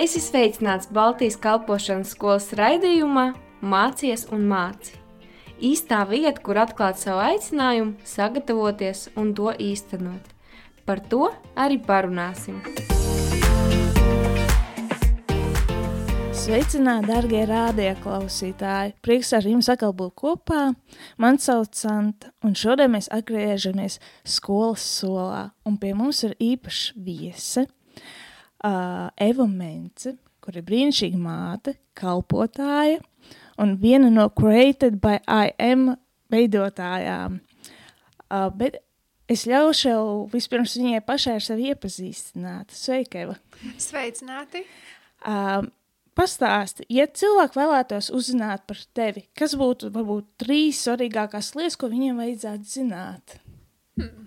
Es esmu sveicināts Baltijas kalpošanas skolas raidījumā Mācies un māci. Īstā vieta, kur atklāt savu aicinājumu, sagatavoties un to īstenot. Par to arī parunāsim. Sveicināti, darbie rādioklausītāji! Prieks ar jums atkal būt kopā. Mani sauc Santa, un šodien mēs atgriežamies skolas solā. Un pie mums ir īpašs viese, uh, Eva Mence, kur ir brīnišķīga māte, kalpotāja un viena no Created by IM veidotājām. Uh, bet es ļaušu vispirms viņai pašai ar sevi iepazīstināt. Sveika, Eva! Sveicināti! Uh, Pastāsti, ja cilvēki vēlētos uzzināt par tevi, kas būtu varbūt trīs svarīgākās lietas, ko viņiem vajadzētu zināt? Hmm.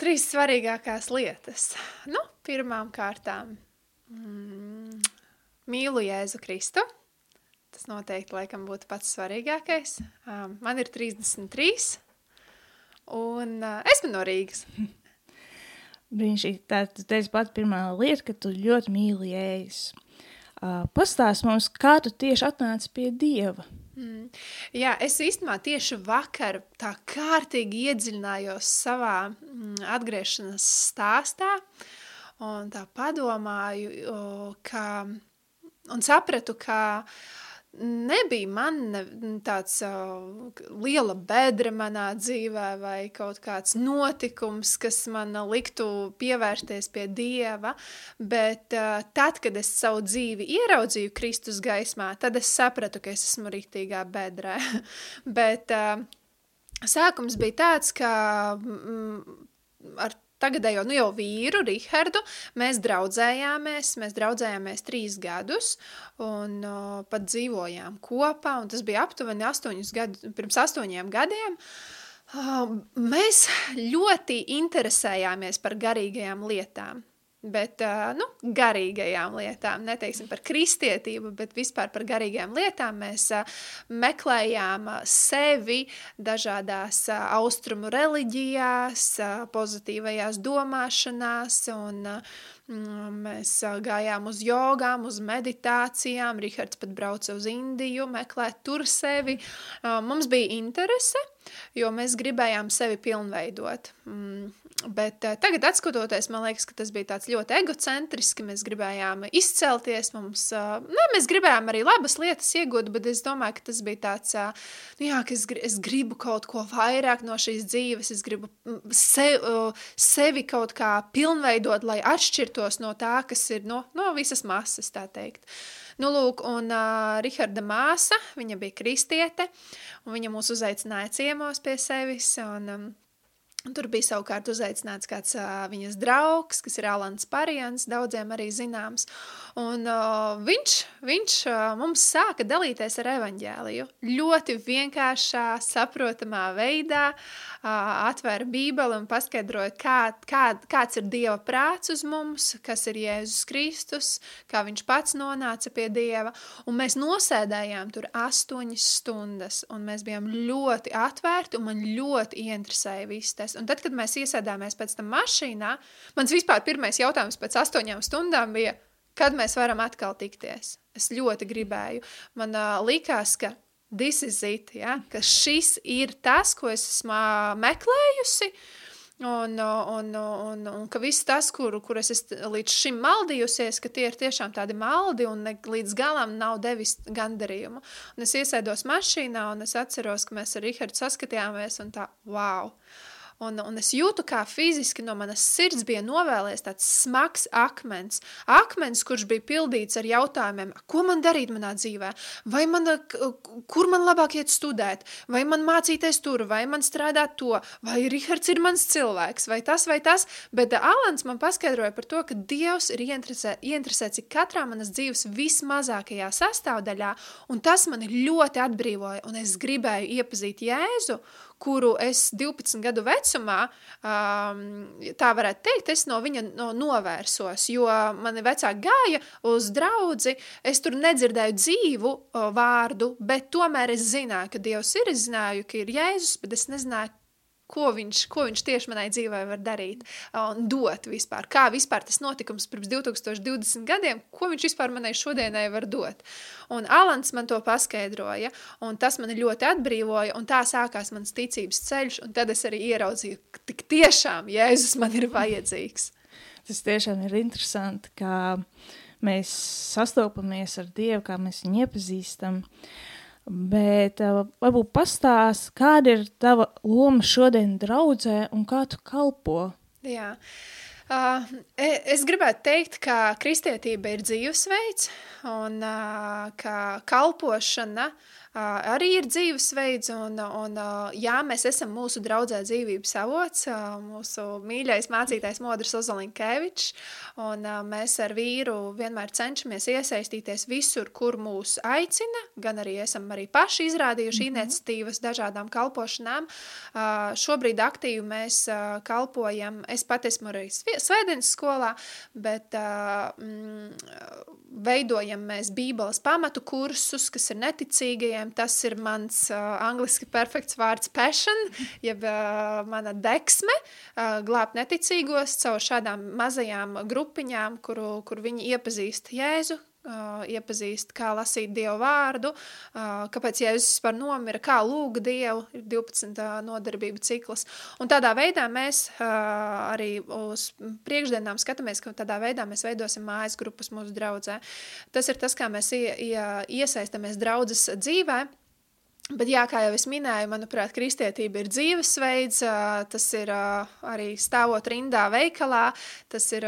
Trīs svarīgākās lietas. Nu, pirmām kārtām mm, mīlu Jēzu Kristu. Tas noteikti laikam būtu pats svarīgākais. Um, man ir 33 un uh, esmu no Rīgas. Brīnišķīgi. Tā tu teici pat pirmā lieta, ka tu ļoti mīli Jēzus. Uh, Pastāst mums, kā tu tieši atnāci pie Dieva. Mm. Jā, es īstenībā tieši vakar tā kārtīgi iedziļinājos savā mm, atgriešanās stāstā un tā padomāju, ka, un sapratu, ka nebija man ne, tāds uh, liela bedra manā dzīvē vai kaut kāds notikums, kas man liktu pievērsties pie Dieva, bet uh, tad, kad es savu dzīvi ieraudzīju Kristus gaismā, tad es sapratu, ka es esmu rītīgā bedrē. bet uh, sākums bija tāds, ka mm, ar tagadējo, nu jau vīru, Rihardu, mēs draudzējāmies, mēs draudzējāmies trīs gadus un uh, pat dzīvojām kopā, un tas bija aptuveni astoņus gadu, pirms astoņiem gadiem. Uh, mēs ļoti interesējāmies par garīgajām lietām. Bet, nu, garīgajām lietām, neteiksim par kristietību, bet vispār par garīgajām lietām mēs meklējām sevi dažādās austrumu reliģijās, pozitīvajās domāšanās un mm, mēs gājām uz jogām, uz meditācijām, Rihards pat brauca uz Indiju, meklēt tur sevi. Mums bija interese, jo mēs gribējām sevi pilnveidot. Mm, Bet uh, tagad, skatoties, man liekas, ka tas bija ļoti egocentriski. Mēs gribējām izcelties, mums, uh, ne, mēs gribējām arī labas lietas iegūt, bet es domāju, ka tas bija tāds, uh, nu, jā, ka es, es gribu kaut ko vairāk no šīs dzīves, es gribu se, uh, sevi kaut kā pilnveidot, lai atšķirtos no tā, kas ir no, no visas masas, tā teikt. Nu, lūk, un uh, Riharda māsa, viņa bija kristiete, un viņa mūs uzaicināja ciemos pie sevis, un um, tur bija savukārt uzaicināts kāds uh, viņas draugs, kas ir Alans Parijans, daudziem arī zināms. Un uh, viņš, viņš uh, mums sāka dalīties ar evaņģēliju. Ļoti vienkāršā, saprotamā veidā uh, atvēra bībeli un paskaidroja, kā, kā, kāds ir Dieva prāts uz mums, kas ir Jēzus Kristus, kā viņš pats nonāca pie Dieva. Un mēs nosēdējām tur astoņas stundas, un mēs bijām ļoti atvērti, un man ļoti ieinteresēja viss tas tikties. Un tad, kad mēs iesēdāmies pēc tam mašīnā, mans vispār pirmais jautājums pēc astoņām stundām bija, kad mēs varam atkal tikties. Es ļoti gribēju. Man uh, likās, ka this is it, ja? ka šis ir tas, ko es esmu meklējusi, Un, un, un, un ka viss tas, kur, kur es līdz šim maldījusies, ka tie ir tiešām tādi maldi un ne, līdz galam nav devis gandarījumu. Un es iesēdos mašīnā un es atceros, ka mēs ar Rihardu saskatījāmies un tā, wow! Un, un es jūtu, kā fiziski no manas sirds bija novēlēts tāds smags akmens. Akmens, kurš bija pildīts ar jautājumiem, ko man darīt manā dzīvē, vai man, kur man labāk iet studēt, vai man mācīties tur, vai man strādāt to, vai Rihards ir mans cilvēks, vai tas, vai tas. Bet Alans man paskaidroja par to, ka Dievs ir ieinteresē, ieinteresēts katrā manas dzīves vismazākajā sastāvdaļā, un tas mani ļoti atbrīvoja, un es gribēju iepazīt Jēzu, kuru es 12 gadu vecumā, um, tā varētu teikt, es no viņa no, novērsos, jo mani vecāki gāja uz draudzi, es tur nedzirdēju dzīvu o, vārdu, bet tomēr es zināju, ka Dievs ir, es zināju, ka ir Jēzus, bet es nezināju, ko viņš, ko viņš tieši manai dzīvē var darīt un dot vispār. Kā vispār tas notikums pirms 2020 gadiem, ko viņš vispār manai šodienai var dot. Un Alans man to paskaidroja, un tas mani ļoti atbrīvoja, un tā sākās mans ticības ceļš, un tad es arī ieraudzīju, ka tik tiešām Jēzus man ir vajadzīgs. Tas tiešām ir interesanti, kā mēs sastopamies ar Dievu, kā mēs viņu iepazīstam. Bet uh, varbūt pastāst, kāda ir tava loma šodien draudzē un kā tu kalpo? Jā. Uh, es gribētu teikt, ka kristietība ir dzīvesveids un uh, ka kalpošana uh, arī ir dzīvesveids, un, un jā, mēs esam mūsu draudzē dzīvības avots, mūsu mīļais mācītājs Modrs Ozolinkevičs, un mēs ar vīru vienmēr cenšamies iesaistīties visur, kur mūs aicina, gan arī esam arī paši izrādījuši mm -hmm. iniciatīvas dažādām kalpošanām. Šobrīd aktīvi mēs kalpojam, es pat esmu arī svētdienas skolā, bet mm, veidojam mēs bībeles pamatu kursus, kas ir neticīgajiem, cilvēkiem tas ir mans uh, angliski perfekts vārds passion, jeb uh, mana deksme, uh, glābt neticīgos caur šādām mazajām grupiņām, kuru, kur viņi iepazīst Jēzu, Uh, iepazīst, kā lasīt Dievu vārdu, uh, kāpēc Jēzus vispār nomira, kā lūga Dievu, ir 12 uh, nodarbība cikls. Un tādā veidā mēs uh, arī uz priekšdienām skatāmies, ka tādā veidā mēs veidosim mājas grupas mūsu draudzē. Tas ir tas, kā mēs ie, ie, iesaistamies draudzes dzīvē, Bet, jā, kā jau es minēju, manuprāt, kristietība ir dzīvesveids, tas ir arī stāvot rindā veikalā, tas ir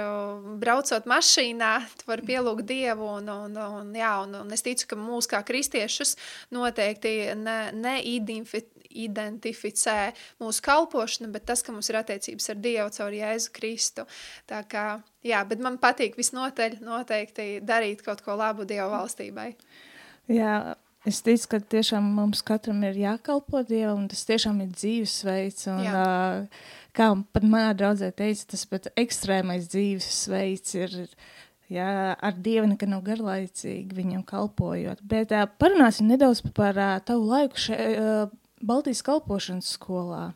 braucot mašīnā, tu vari pielūgt Dievu, un, un, un, jā, un, un es ticu, ka mūs kā kristiešus noteikti ne, neidentificē mūsu kalpošana, bet tas, ka mums ir attiecības ar Dievu caur Jēzu Kristu. Tā kā, jā, bet man patīk visnotaļ noteikti darīt kaut ko labu Dievu valstībai. Jā, Es ticu, ka tiešām mums katram ir jākalpo Dievam, un tas tiešām ir dzīvesveids. Un, Jā. kā pat manā draudzē teica, tas pat ekstrēmais dzīvesveids ir jā, ar Dievu nekad nav garlaicīgi viņam kalpojot. Bet uh, parunāsim nedaudz par uh, tavu laiku šeit uh, Baltijas kalpošanas skolā.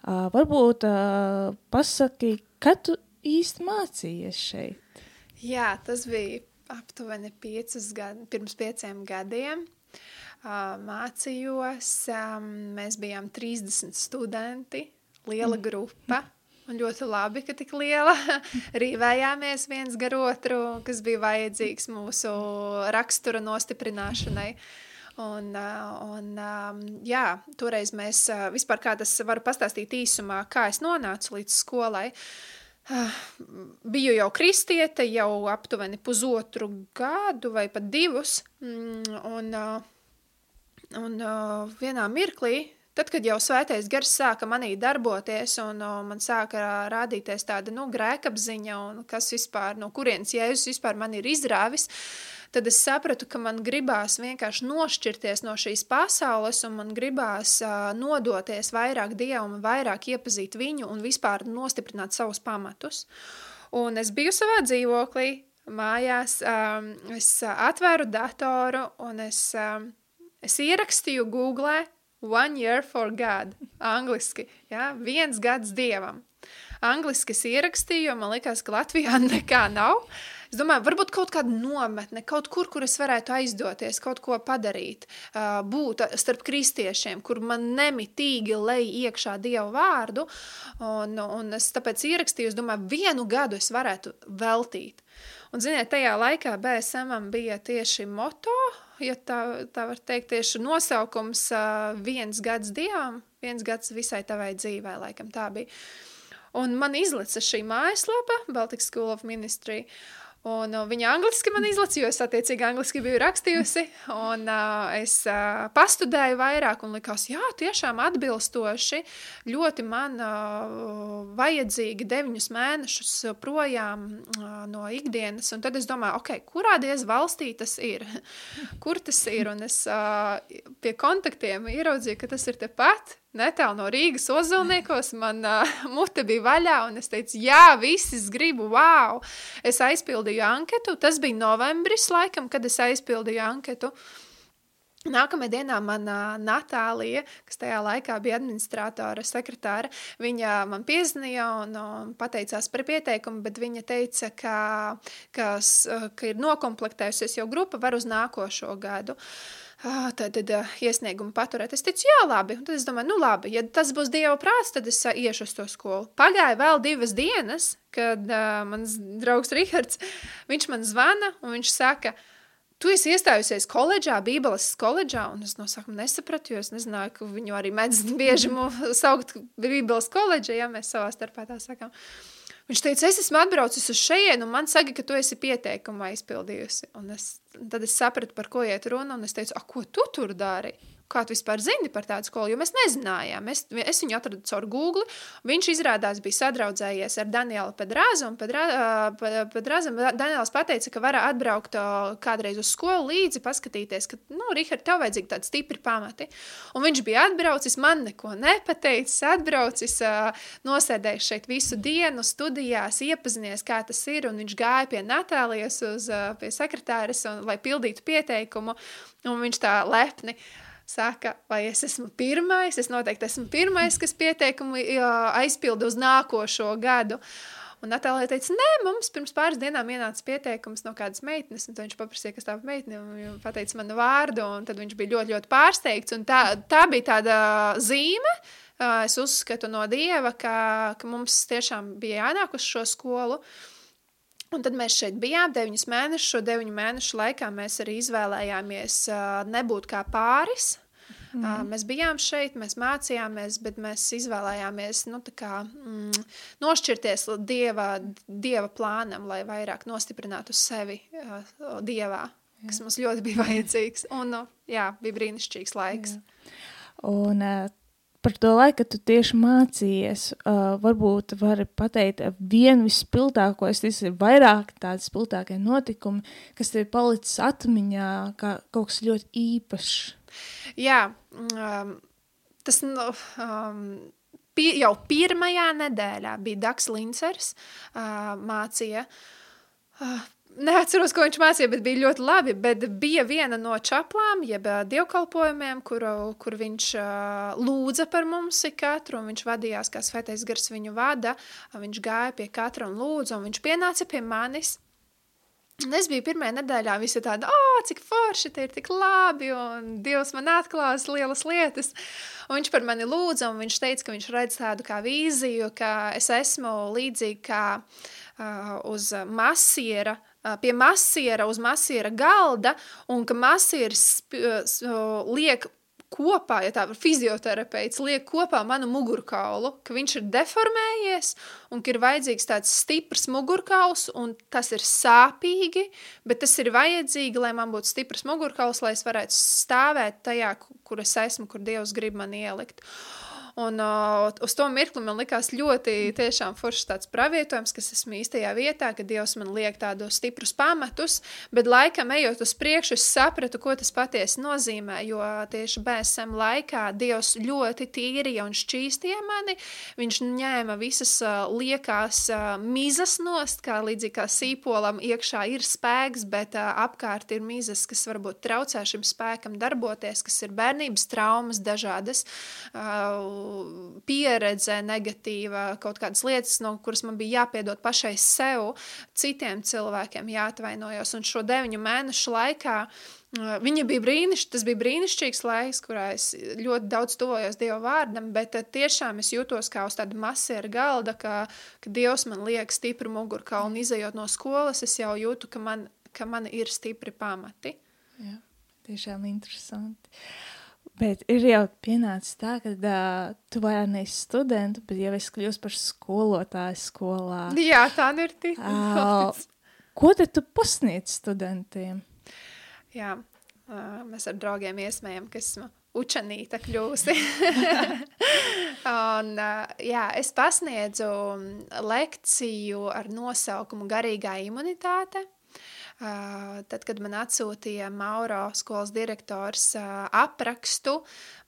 Uh, varbūt uh, pasaki, kad tu īsti mācījies šeit? Jā, tas bija aptuveni piecus gadu, pirms pieciem gadiem mācījos. Mēs bijām 30 studenti, liela mm. grupa. Un ļoti labi, ka tik liela rīvējāmies viens gar otru, kas bija vajadzīgs mūsu rakstura nostiprināšanai. Un, un, jā, toreiz mēs vispār kā tas varu pastāstīt īsumā, kā es nonācu līdz skolai. Biju jau kristiete, jau aptuveni pusotru gadu vai pat divus. Mm, un, Un uh, vienā mirklī, tad, kad jau svētais gars sāka manī darboties un uh, man sāka rādīties tāda, nu, grēkapziņa un kas vispār, no kurienes Jēzus vispār man ir izrāvis, tad es sapratu, ka man gribās vienkārši nošķirties no šīs pasaules un man gribās uh, nodoties vairāk Dievam, vairāk iepazīt viņu un vispār nostiprināt savus pamatus. Un es biju savā dzīvoklī, mājās, um, es atvēru datoru un es um, Es ierakstīju Google One Year for God, angliski, ja, viens gads Dievam. Angliski es ierakstīju, jo man likās, ka Latvijā nekā nav. Es domāju, varbūt kaut kāda nometne, kaut kur, kur es varētu aizdoties, kaut ko padarīt, būt starp kristiešiem, kur man nemitīgi lej iekšā Dievu vārdu. Un, un es tāpēc ierakstīju, es domāju, vienu gadu es varētu veltīt. Un, ziniet, tajā laikā BSM bija tieši moto, ja tā, tā var teikt, tieši nosaukums uh, viens gads dievam, viens gads visai tavai dzīvē, laikam tā bija. Un man izlica šī mājaslapa, Baltic School of Ministry, Un uh, viņa angliski man izlaica, jo es attiecīgi angliski biju rakstījusi. Un, uh, es uh, pastudēju vairāk un likās, jā, tiešām atbilstoši. Ļoti man uh, vajadzīgi deviņus mēnešus projām uh, no ikdienas. Un tad es domāju, ok, kurā diez valstī tas ir? Kur tas ir? Un es uh, pie kontaktiem ieraudzīju, ka tas ir tepat netālu no Rīgas ozolniekos, man uh, mute bija vaļā, un es teicu, jā, visi es gribu, wow! Es aizpildīju anketu, tas bija novembris laikam, kad es aizpildīju anketu, Nākamajā dienā mana Natālija, kas tajā laikā bija administratora, sekretāra, viņa man piezvanīja un, un pateicās par pieteikumu, bet viņa teica, ka, ka, ka ir nokomplektējusies jau grupa var uz nākošo gadu. Tad, tad iesniegumu paturēt. Es teicu, jā, labi. Un tad es domāju, nu labi, ja tas būs Dieva prāts, tad es iešu uz to skolu. Pagāja vēl divas dienas, kad uh, mans draugs Rihards, viņš man zvana un viņš saka, uh, tu esi iestājusies koledžā, Bībeles koledžā, un es no sākuma nesapratu, jo es nezināju, ka viņu arī mēdz bieži saukt Bībeles koledža, ja mēs savā starpā tā sakām. Viņš teica, es esmu atbraucis uz šejienu, un man saka, ka tu esi pieteikumu aizpildījusi. Un es, tad es sapratu, par ko iet runa, un es teicu, ko tu tur dari? Kā tu vispār zini par tādu skolu, jo mēs nezinājām. Es, es viņu atradu caur Google. Viņš izrādās bija sadraudzējies ar Danielu Pedrāzu, un Pedrāzam Daniels pateica, ka var atbraukt kādreiz uz skolu līdzi, paskatīties, ka, nu, Rihard, tev vajadzīgi tādi stipri pamati. Un viņš bija atbraucis, man neko nepateicis, atbraucis, nosēdējis šeit visu dienu studijās, iepazinies, kā tas ir, un viņš gāja pie Natālijas uz, pie sekretāres, un, lai pildītu pieteikumu, un viņš tā lepni, uh, saka, vai es esmu pirmais, es noteikti esmu pirmais, kas pieteikumu aizpildu uz nākošo gadu. Un Natālija teica, nē, mums pirms pāris dienām ienāca pieteikums no kādas meitenes, un viņš paprasīja, kas tā ir meitene, un viņš pateica manu vārdu, un tad viņš bija ļoti, ļoti pārsteigts, tā, tā bija tāda zīme, es uzskatu no Dieva, ka, ka mums tiešām bija jānāk uz šo skolu, Un tad mēs šeit bijām deviņus mēnešus. Šo deviņu mēnešu laikā mēs arī izvēlējāmies nebūt kā pāris. Mm. Mēs bijām šeit, mēs mācījāmies, bet mēs izvēlējāmies nu, kā, mm, nošķirties dieva, dieva plānam, lai vairāk nostiprinātu sevi uh, dievā, jā. kas mums ļoti bija vajadzīgs. Un, nu, jā, bija brīnišķīgs laiks. Jā. Un, uh, par to laiku, kad tu tieši mācījies, uh, varbūt vari pateikt vienu vispilgtāko, es teicu, ir vairāk tādi spilgtākie notikumi, kas tev palicis atmiņā kā kaut kas ļoti īpašs. Jā, um, tas nu, um, pi, jau pirmajā nedēļā bija Daks Lincers, uh, mācīja uh, Neatceros, ko viņš mācīja, bet bija ļoti labi. Bet bija viena no čaplām, jeb dievkalpojumiem, kur, kur viņš lūdza par mums katru, viņš vadījās, kā svētais gars viņu vada. Viņš gāja pie katra un lūdza, un viņš pienāca pie manis. Un es biju pirmajā nedēļā, visi tādi, oh, cik forši, te ir tik labi, un Dievs man atklās lielas lietas. Un viņš par mani lūdza, un viņš teica, ka viņš redz tādu kā vīziju, ka es esmu līdzīgi kā uh, uz masiera, uh, pie masiera uz masiera galda, un ka masieris liek kopā, ja tā var fizioterapeits, liek kopā manu mugurkaulu, ka viņš ir deformējies un ka ir vajadzīgs tāds stiprs mugurkauls un tas ir sāpīgi, bet tas ir vajadzīgi, lai man būtu stiprs mugurkauls, lai es varētu stāvēt tajā, kur es esmu, kur Dievs grib man ielikt. Un uh, uz to mirkli man likās ļoti foršs tāds pravietojums, kas esmu īstajā vietā, ka Dievs man liek tādus stiprus pamatus, bet laikam ejot uz priekšu, es sapratu, ko tas patiesi nozīmē, jo tieši BSM laikā Dievs ļoti tīrīja un šķīstīja mani, viņš ņēma visas uh, liekās uh, mizas nost, kā līdzīgi kā sīpolam iekšā ir spēks, bet uh, apkārt ir mizas, kas varbūt traucē šim spēkam darboties, kas ir bērnības traumas dažādas, uh, pieredze negatīva, kaut kādas lietas, no kuras man bija jāpiedod pašai sev, citiem cilvēkiem jāatvainojos. Un šo deviņu mēnešu laikā Viņa bija brīnišķīga, tas bija brīnišķīgs laiks, kurā es ļoti daudz tuvojos Dieva vārdam, bet uh, tiešām es jūtos kā uz tāda masēra galda, ka, ka Dievs man liek stipru mugurkaulu un izējot no skolas, es jau jūtu, ka man, ka man ir stipri pamati. Jā, tiešām interesanti. Bet ir jau pienācis tā, ka uh, tu vairs neesi students, bet jau esi kļuvis par skolotāju skolā. Jā, tā nu ir tīklīga. Uh, ko tad tu pasniedz studentiem? Jā, uh, mēs ar draugiem iesmējam, ka esmu učenīta kļūsi. un, jā, es pasniedzu lekciju ar nosaukumu Garīgā imunitāte. Tad, kad man atsūtīja Mauro skolas direktors aprakstu,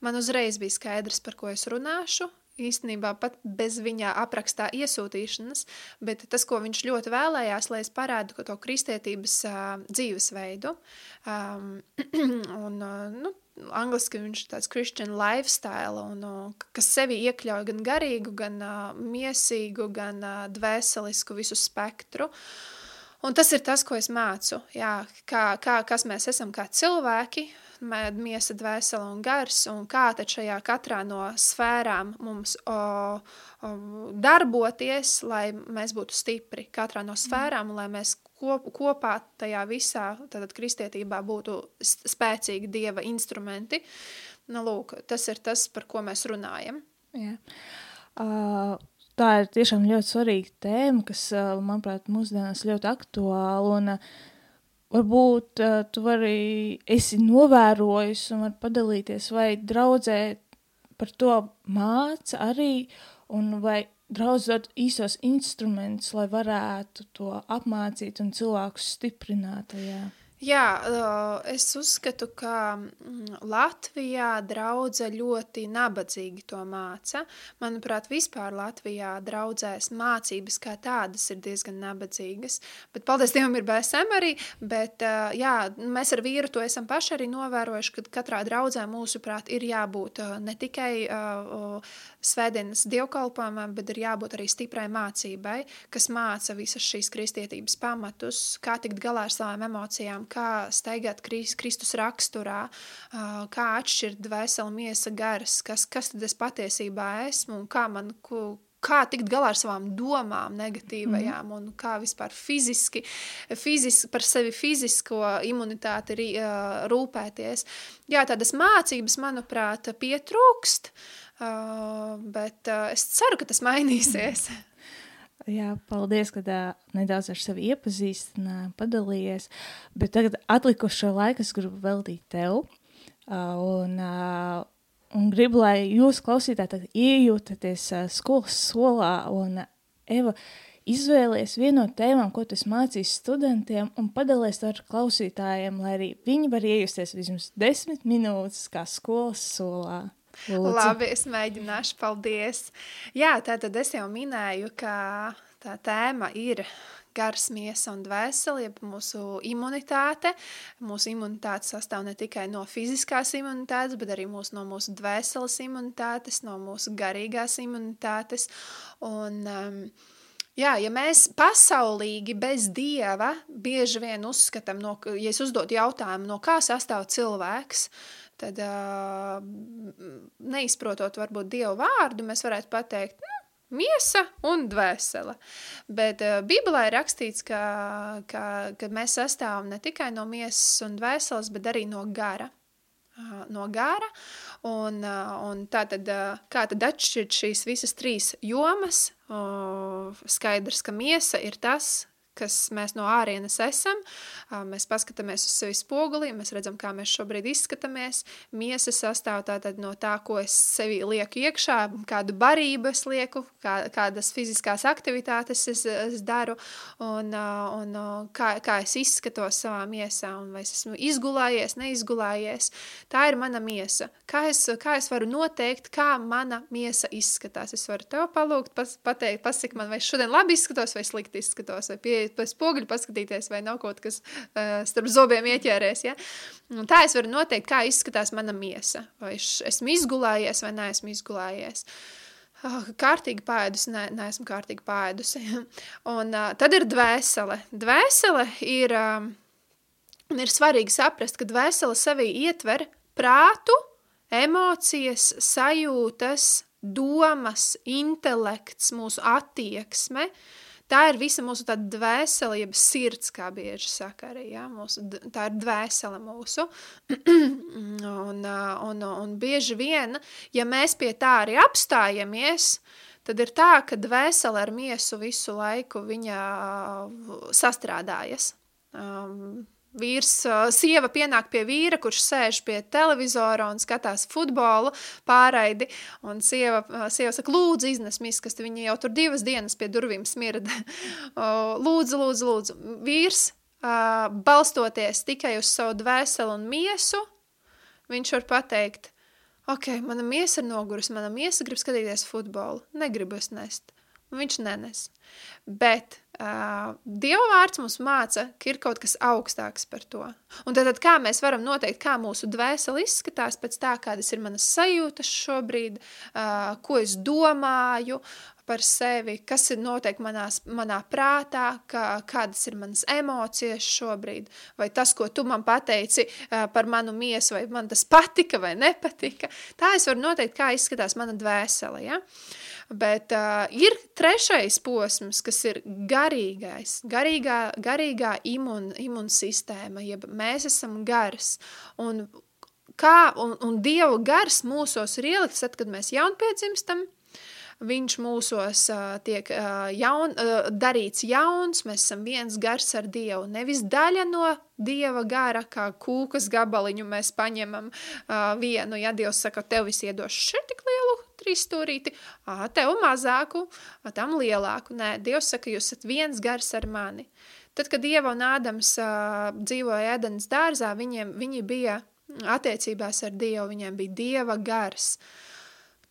man uzreiz bija skaidrs, par ko es runāšu. Īstenībā pat bez viņa aprakstā iesūtīšanas, bet tas, ko viņš ļoti vēlējās, lai es parādu to kristietības uh, dzīvesveidu. Um, un, uh, nu, angliski viņš ir tāds Christian lifestyle, un, un, kas sevi iekļauj gan garīgu, gan uh, miesīgu, gan uh, dvēselisku visu spektru. Un tas ir tas, ko es mācu, jā, kā, kā, kas mēs esam kā cilvēki, miesa, dvēsele un gars, un kā šajā katrā no sfērām mums o, o, darboties, lai mēs būtu stipri katrā no sfērām, un lai mēs kop, kopā tajā visā, tātad kristietībā būtu spēcīgi Dieva instrumenti. Nu, lūk, tas ir tas, par ko mēs runājam. Jā. Uh, tā ir tiešām ļoti svarīga tēma, kas, manuprāt, mūsdienās ļoti aktuāla, un uh, varbūt uh, tu vari, esi novērojis un var padalīties, vai draudzē par to māca arī, un vai draudz dod īsos instrumentus, lai varētu to apmācīt un cilvēkus stiprināt tajā. Jā, es uzskatu, ka mm, Latvijā draudze ļoti nabadzīgi to māca. Manuprāt, vispār Latvijā draudzēs mācības kā tādas ir diezgan nabadzīgas. Bet, paldies Dievam, ir BSM arī, bet jā, mēs ar vīru to esam paši arī novērojuši, ka katrā draudzē mūsuprāt ir jābūt ne tikai svētdienas dievkalpojumam, bet ir jābūt arī stiprai mācībai, kas māca visas šīs kristietības pamatus, kā tikt galā ar savām emocijām, kā staigāt Kristus raksturā, kā atšķirt dvēseli, miesa, garas, kas, kas tad es patiesībā esmu un kā man, ko, kā tikt galā ar savām domām negatīvajām mm. un kā vispār fiziski, fiziski par sevi fizisko imunitāti uh, rūpēties. Jā, tādas mācības, manuprāt, pietrūkst, bet es ceru, ka tas mainīsies. Mm. Jā, paldies, ka tā, nedaudz ar sevi iepazīstināji, padalījies. Bet tagad atlikušo laiku es gribu veltīt tev. Uh, un, uh, un gribu, lai jūs klausītāji iejūtaties uh, skolas solā. Un, Eva, izvēlies vienu no tēmām, ko tas mācīs studentiem, un padalies ar klausītājiem, lai arī viņi var iejusties vismaz desmit minūtes kā skolas solā. Lūdzu. Labi, es mēģināšu, paldies. Jā, tātad es jau minēju, ka tā tēma ir gars, miesa un jeb mūsu imunitāte. Mūsu imunitāte sastāv ne tikai no fiziskās imunitātes, bet arī mūsu, no mūsu dvēseles imunitātes, no mūsu garīgās imunitātes. Un, um, Jā, ja mēs pasaulīgi bez dieva bieži vien uzskatām, no, ja es uzdodu jautājumu, no kā sastāv cilvēks, uh, tad neizprotot varbūt Dievu vārdu, mēs varētu pateikt, nu, miesa un dvēsele. Bet uh, Bībelē ir rakstīts, ka, ka, ka mēs sastāvam ne tikai no miesas un dvēseles, bet arī no gara. Uh, no gara, un, uh, un tā tad, kā tad atšķirt šīs visas trīs jomas, skaidrs, ka miesa ir tas, kas mēs no ārienes esam. Mēs paskatāmies uz sevi spogulī, mēs redzam, kā mēs šobrīd izskatāmies. Miesa sastāv no tā, ko es sevi lieku iekšā, kādu barību es lieku, kā, kādas fiziskās aktivitātes es, es daru un, un kā, kā es izskatos savā miesā un vai es esmu izgulājies, neizgulājies. Tā ir mana miesa. Kā es, kā es varu noteikt, kā mana miesa izskatās? Es varu tev palūgt, pas, pateikt, pasaka man, vai šodien labi izskatos vai slikti izskatos, vai pie ieiet pēc spoguļa, paskatīties, vai nav kaut kas uh, starp zobiem ieķēries. Ja? Un tā es varu noteikt, kā izskatās mana miesa. Vai es esmu izgulējies vai neesmu izgulējies. Oh, kārtīgi pēdus, ne, neesmu kārtīgi pēdusi. un uh, tad ir dvēsele. Dvēsele ir, um, ir svarīgi saprast, ka dvēsele sevī ietver prātu, emocijas, sajūtas, domas, intelekts, mūsu attieksme, uh, tā ir visa mūsu tāda dvēsele, jeb sirds, kā bieži saka arī, ja? mūsu, tā ir dvēsele mūsu. un, un, un bieži vien, ja mēs pie tā arī apstājamies, tad ir tā, ka dvēsele ar miesu visu laiku viņa sastrādājas. Um, vīrs, sieva pienāk pie vīra, kurš sēž pie televizora un skatās futbolu pārraidi, un sieva, sieva saka, lūdzu, iznes miskasti, viņa jau tur divas dienas pie durvīm smirda. lūdzu, lūdzu, lūdzu. Vīrs, balstoties tikai uz savu dvēseli un miesu, viņš var pateikt, ok, mana miesa ir nogurus, mana miesa grib skatīties futbolu, negribu es nest. Viņš nenes. Bet Uh, Dieva vārds mums māca, ka ir kaut kas augstāks par to. Un tad, tad kā mēs varam noteikt, kā mūsu dvēseli izskatās pēc tā, kādas ir manas sajūtas šobrīd, uh, ko es domāju par sevi, kas ir noteikti manās, manā prātā, kā, kādas ir manas emocijas šobrīd, vai tas, ko tu man pateici uh, par manu miesu, vai man tas patika vai nepatika. Tā es varu noteikt, kā izskatās mana dvēsele, ja? Uh, Bet uh, ir trešais posms, kas ir garīgais, garīgā, garīgā imun, imunsistēma, jeb mēs esam gars. Un, kā, un, un Dieva gars mūsos ir ielikts, tad, kad mēs jaunpiedzimstam, viņš mūsos uh, tiek uh, jaun, uh, darīts jauns, mēs esam viens gars ar Dievu, nevis daļa no Dieva gara, kā kūkas gabaliņu mēs paņemam uh, vienu, ja Dievs saka, tev viss iedošu šeit tik lielu trīs stūrīti, ā, tev mazāku, ā, tam lielāku. Nē, Dievs saka, jūs esat viens gars ar mani. Tad, kad Dieva un Ādams uh, dzīvoja Ēdenes dārzā, viņiem, viņi bija attiecībās ar Dievu, viņiem bija Dieva gars.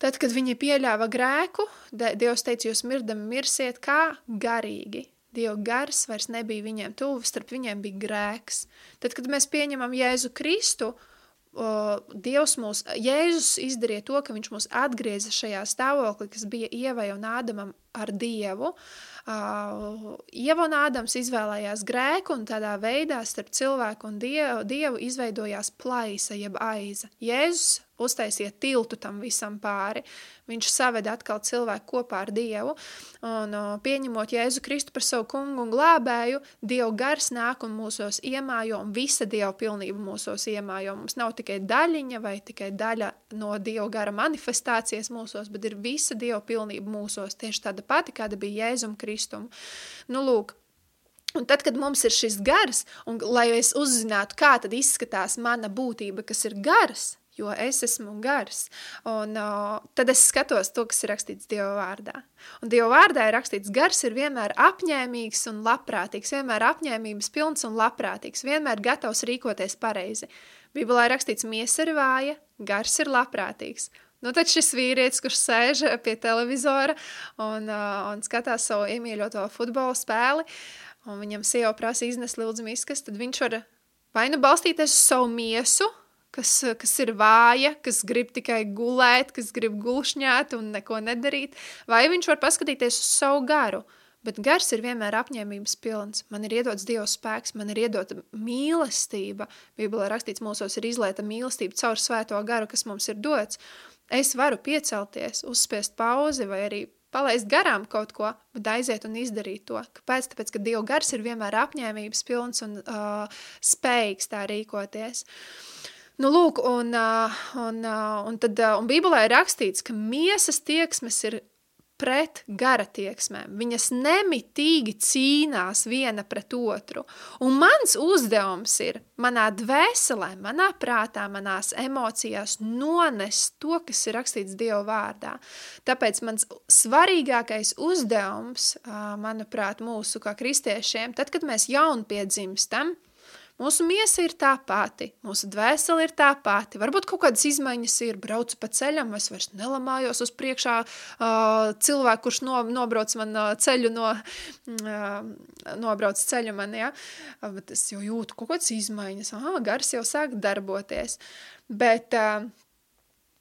Tad, kad viņi pieļāva grēku, Dievs teica, jūs mirdami mirsiet kā garīgi. Dieva gars vairs nebija viņiem tuvu, starp viņiem bija grēks. Tad, kad mēs pieņemam Jēzu Kristu, uh, Dievs mūs, Jēzus izdarīja to, ka viņš mūs atgrieza šajā stāvoklī, kas bija Ievai un Ādamam ar Dievu. Ieva un Ādams izvēlējās grēku un tādā veidā starp cilvēku un Dievu, Dievu izveidojās plaisa jeb aiza. Jēzus uztaisīja tiltu tam visam pāri. Viņš saveda atkal cilvēku kopā ar Dievu, un pieņemot Jēzu Kristu par savu kungu un glābēju, Dieva gars nāk un mūsos iemājo, un visa Dieva pilnība mūsos iemājo. Mums nav tikai daļiņa vai tikai daļa no Dieva gara manifestācijas mūsos, bet ir visa Dieva pilnība mūsos, tieši tāda pati, kāda bija Jēzum Kristum. Nu, lūk, Un tad, kad mums ir šis gars, un lai es uzzinātu, kā izskatās mana būtība, kas ir gars, jo es esmu gars. Un uh, tad es skatos to, kas ir rakstīts Dieva vārdā. Un Dieva vārdā ir rakstīts, gars ir vienmēr apņēmīgs un labprātīgs, vienmēr apņēmības pilns un labprātīgs, vienmēr gatavs rīkoties pareizi. Bībelē ir rakstīts, miesa ir vāja, gars ir labprātīgs. Nu, tad šis vīrietis, kurš sēž pie televizora un, uh, un skatās savu iemīļoto futbola spēli, un viņam sieva prasa iznest lūdzu miskas, tad viņš var vai nu balstīties uz savu miesu, kas, kas ir vāja, kas grib tikai gulēt, kas grib gulšņāt un neko nedarīt, vai viņš var paskatīties uz savu garu. Bet gars ir vienmēr apņēmības pilns. Man ir iedots Dieva spēks, man ir iedota mīlestība. Bībelē rakstīts, mūsos ir izlieta mīlestība caur svēto garu, kas mums ir dots. Es varu piecelties, uzspiest pauzi vai arī palaist garām kaut ko, bet aiziet un izdarīt to. Kāpēc? Tāpēc, ka Dieva gars ir vienmēr apņēmības pilns un uh, spējīgs tā rīkoties. Uh, Nu, lūk, un, un, un, tad, un Bībelē ir rakstīts, ka miesas tieksmes ir pret gara tieksmēm. Viņas nemitīgi cīnās viena pret otru. Un mans uzdevums ir manā dvēselē, manā prātā, manās emocijās nonest to, kas ir rakstīts Dieva vārdā. Tāpēc mans svarīgākais uzdevums, manuprāt, mūsu kā kristiešiem, tad, kad mēs jaunpiedzimstam, Mūsu miesa ir tā pati, mūsu dvēsele ir tā pati. Varbūt kaut kādas izmaiņas ir, braucu pa ceļam, es vairs nelamājos uz priekšā uh, cilvēku, kurš no, nobrauc man uh, ceļu no, uh, nobrauc ceļu man, ja? bet es jau jūtu kaut kādas izmaiņas, aha, gars jau sāk darboties. Bet, uh,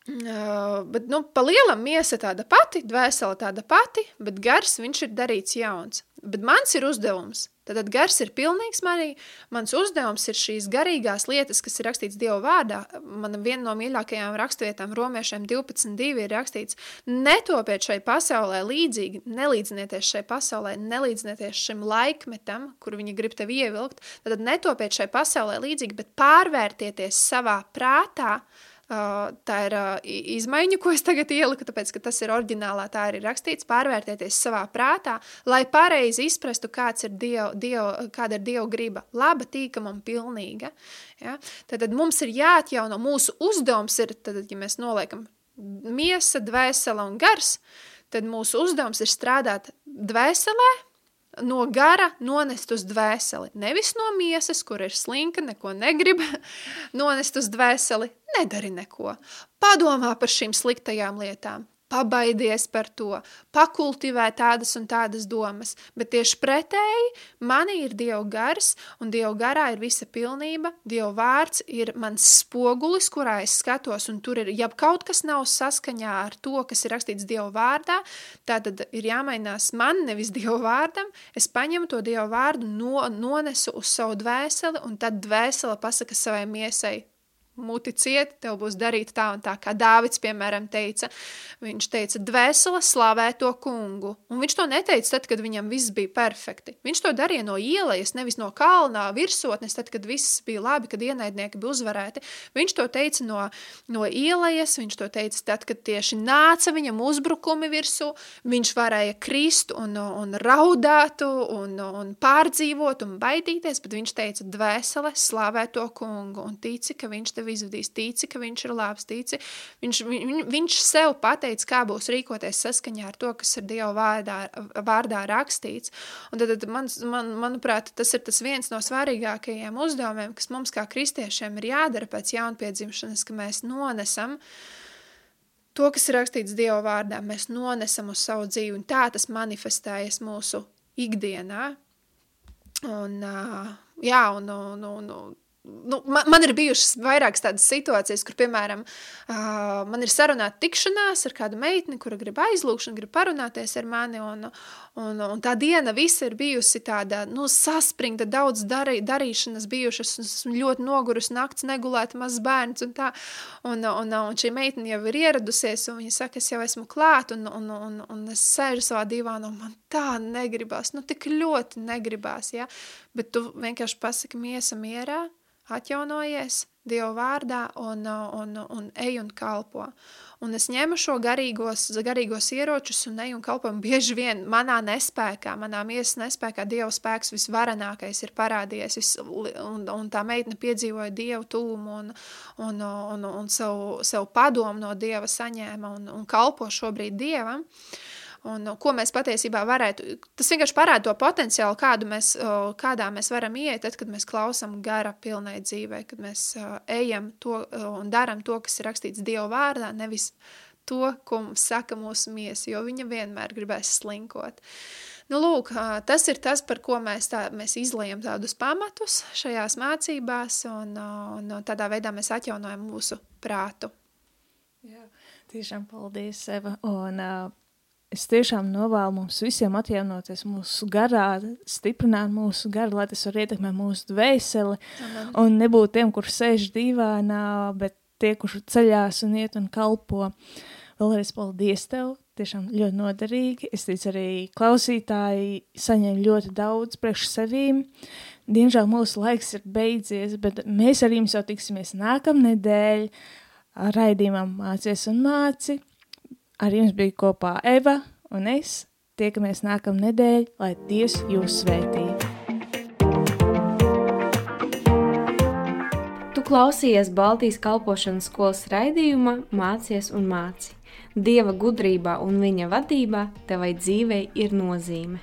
Uh, bet, nu, pa lielam miesa tāda pati, dvēsele tāda pati, bet gars viņš ir darīts jauns. Bet mans ir uzdevums Tad gars ir pilnīgs manī. Mans uzdevums ir šīs garīgās lietas, kas ir rakstīts Dieva vārdā. Mana viena no mīļākajām rakstvietām romiešiem 12.2 ir rakstīts netopiet šai pasaulē līdzīgi, nelīdzinieties šai pasaulē, nelīdzinieties šim laikmetam, kur viņi grib tevi ievilkt. Tad netopiet šai pasaulē līdzīgi, bet pārvērtieties savā prātā, uh, tā ir izmaiņa, ko es tagad ieliku, tāpēc, ka tas ir oriģinālā, tā arī rakstīts, pārvērtēties savā prātā, lai pareizi izprastu, kāds ir diev, diev, kāda ir Dieva griba, laba, tīkama un pilnīga. Ja? Tad, tad mums ir jāatjauno, mūsu uzdevums ir, tad, ja mēs noliekam miesa, dvēsele un gars, tad mūsu uzdevums ir strādāt dvēselē, no gara nonest uz dvēseli. Nevis no miesas, kur ir slinka, neko negrib, nonest uz dvēseli, nedari neko. Padomā par šīm sliktajām lietām. Pabaidies par to, pakultivē tādas un tādas domas, bet tieši pretēji manī ir Dieva gars, un Dieva garā ir visa pilnība, Dieva vārds ir mans spogulis, kurā es skatos, un tur ir, ja kaut kas nav saskaņā ar to, kas ir rakstīts Dieva vārdā, tātad ir jāmainās man, nevis Dieva vārdam, es paņemu to Dieva vārdu, no, nonesu uz savu dvēseli, un tad dvēsele pasaka savai miesai, muti ciet, tev būs darīt tā un tā, kā Dāvids, piemēram, teica. Viņš teica, dvēsele slavē to kungu. Un viņš to neteica tad, kad viņam viss bija perfekti. Viņš to darīja no ielejas, nevis no kalnā, virsotnes, tad, kad viss bija labi, kad ienaidnieki bija uzvarēti. Viņš to teica no, no ielejas, viņš to teica tad, kad tieši nāca viņam uzbrukumi virsū, viņš varēja krist un, un raudāt un, un pārdzīvot un baidīties, bet viņš teica, dvēsele slavē to kungu un tici, ka viņš tevi izvadīs, tici, ka viņš ir labs, tici. Viņš, viņ, viņš sev pateica, kā būs rīkoties saskaņā ar to, kas ir Dieva vārdā, vārdā rakstīts. Un tad, tad man, man, manuprāt, tas ir tas viens no svarīgākajiem uzdevumiem, kas mums kā kristiešiem ir jādara pēc jaunpiedzimšanas, ka mēs nonesam to, kas ir rakstīts Dieva vārdā, mēs nonesam uz savu dzīvi, un tā tas manifestējas mūsu ikdienā. Un, uh, jā, un, un, un, un nu, man, man ir bijušas vairākas tādas situācijas, kur, piemēram, uh, man ir sarunāta tikšanās ar kādu meitni, kura grib aizlūgšanu, grib parunāties ar mani, un, un, un tā diena visa ir bijusi tāda, nu, saspringta, daudz darī, darīšanas bijušas, un esmu ļoti nogurus, nakts negulēt, mazs bērns, un tā, un, un, un šī meitne jau ir ieradusies, un viņa saka, es jau esmu klāt, un, un, un, un es sēžu savā divānā, un man tā negribās, nu, tik ļoti negribās, ja, bet tu vienkārši pasaki miesa mierā, atjaunojies Dieva vārdā un, un, un ej un kalpo. Un es ņemu šo garīgos, garīgos ieročus un eju un kalpoju. Bieži vien manā nespēkā, manā miesas nespēkā Dieva spēks visvarenākais ir parādījies. Vis, un, un tā meitne piedzīvoja Dievu tūmu un, un, un, un savu, savu padomu no Dieva saņēma un, un kalpo šobrīd Dievam. Uh, un ko mēs patiesībā varētu, tas vienkārši parāda to potenciālu, kādu mēs, kādā mēs varam iet, tad, kad mēs klausam gara pilnai dzīvē, kad mēs ejam to un daram to, kas ir rakstīts Dieva vārdā, nevis to, ko mums saka mūsu miesa, jo viņa vienmēr gribēs slinkot. Nu, lūk, tas ir tas, par ko mēs, tā, mēs izlējam tādus pamatus šajās mācībās, un, un tādā veidā mēs atjaunojam mūsu prātu. Jā, tiešām paldies, Eva. Un, uh, es tiešām novēlu mums visiem atjaunoties mūsu garā, stiprināt mūsu garu, lai tas var ietekmēt mūsu dvēseli Amen. un nebūt tiem, kur sēž dīvānā, bet tie, kurš ceļās un iet un kalpo. Vēlreiz paldies tev, tiešām ļoti noderīgi. Es ticu arī klausītāji saņem ļoti daudz priekš sevīm. Diemžēl mūsu laiks ir beidzies, bet mēs ar jums jau tiksimies nākamnedēļ raidījumam Mācies un māci. Ar jums bija kopā Eva un es. Tiekamies nākamā nedēļa, lai Dievs jūs svētī. Tu klausījies Baltijas kalpošanas skolas raidījumā Mācies un māci. Dieva gudrībā un viņa vadībā tevai dzīvei ir nozīme.